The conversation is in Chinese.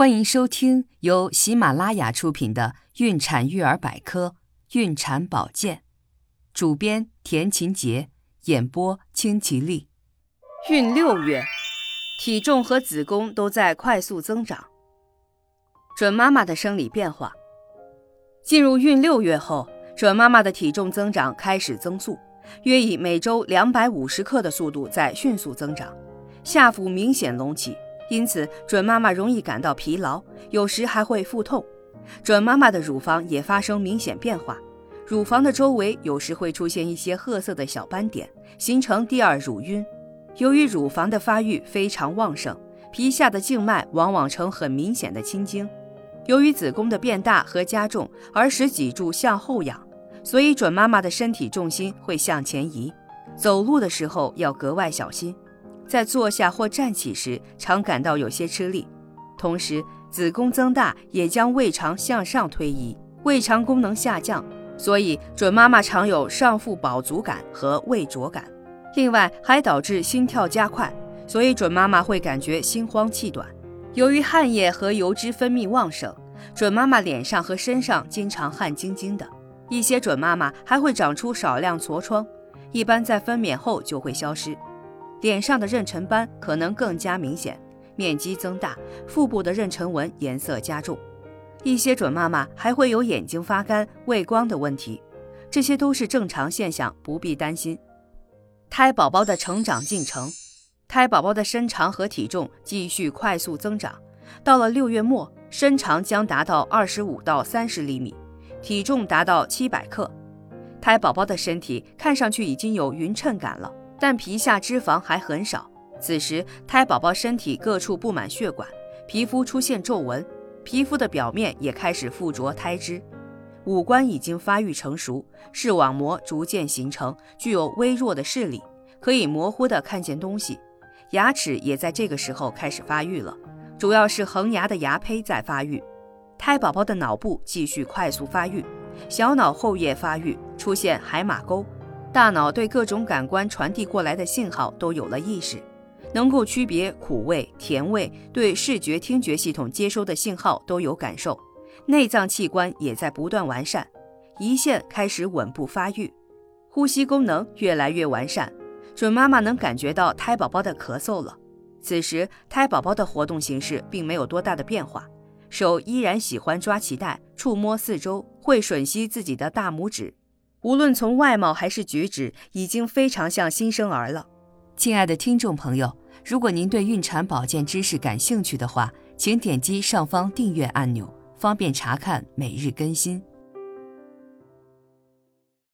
欢迎收听由喜马拉雅出品的《孕产育儿百科·孕产保健》，主编田勤杰，演播清吉丽。孕六月，体重和子宫都在快速增长。准妈妈的生理变化，进入孕六月后，准妈妈的体重增长开始增速，约以每周两百五十克的速度在迅速增长，下腹明显隆起。因此，准妈妈容易感到疲劳，有时还会腹痛。准妈妈的乳房也发生明显变化，乳房的周围有时会出现一些褐色的小斑点，形成第二乳晕。由于乳房的发育非常旺盛，皮下的静脉往往呈很明显的青筋。由于子宫的变大和加重而使脊柱向后仰，所以准妈妈的身体重心会向前移，走路的时候要格外小心。在坐下或站起时，常感到有些吃力。同时，子宫增大也将胃肠向上推移，胃肠功能下降，所以准妈妈常有上腹饱足感和胃灼感。另外，还导致心跳加快，所以准妈妈会感觉心慌气短。由于汗液和油脂分泌旺盛，准妈妈脸上和身上经常汗津津的。一些准妈妈还会长出少量痤疮，一般在分娩后就会消失。脸上的妊娠斑可能更加明显，面积增大，腹部的妊娠纹颜色加重。一些准妈妈还会有眼睛发干、畏光的问题，这些都是正常现象，不必担心。胎宝宝的成长进程，胎宝宝的身长和体重继续快速增长，到了六月末，身长将达到二十五到三十厘米，体重达到七百克。胎宝宝的身体看上去已经有匀称感了。但皮下脂肪还很少，此时胎宝宝身体各处布满血管，皮肤出现皱纹，皮肤的表面也开始附着胎脂，五官已经发育成熟，视网膜逐渐形成，具有微弱的视力，可以模糊地看见东西，牙齿也在这个时候开始发育了，主要是恒牙的牙胚在发育。胎宝宝的脑部继续快速发育，小脑后叶发育，出现海马沟。大脑对各种感官传递过来的信号都有了意识，能够区别苦味、甜味，对视觉、听觉系统接收的信号都有感受。内脏器官也在不断完善，胰腺开始稳步发育，呼吸功能越来越完善。准妈妈能感觉到胎宝宝的咳嗽了。此时，胎宝宝的活动形式并没有多大的变化，手依然喜欢抓脐带、触摸四周，会吮吸自己的大拇指。无论从外貌还是举止，已经非常像新生儿了。亲爱的听众朋友，如果您对孕产保健知识感兴趣的话，请点击上方订阅按钮，方便查看每日更新。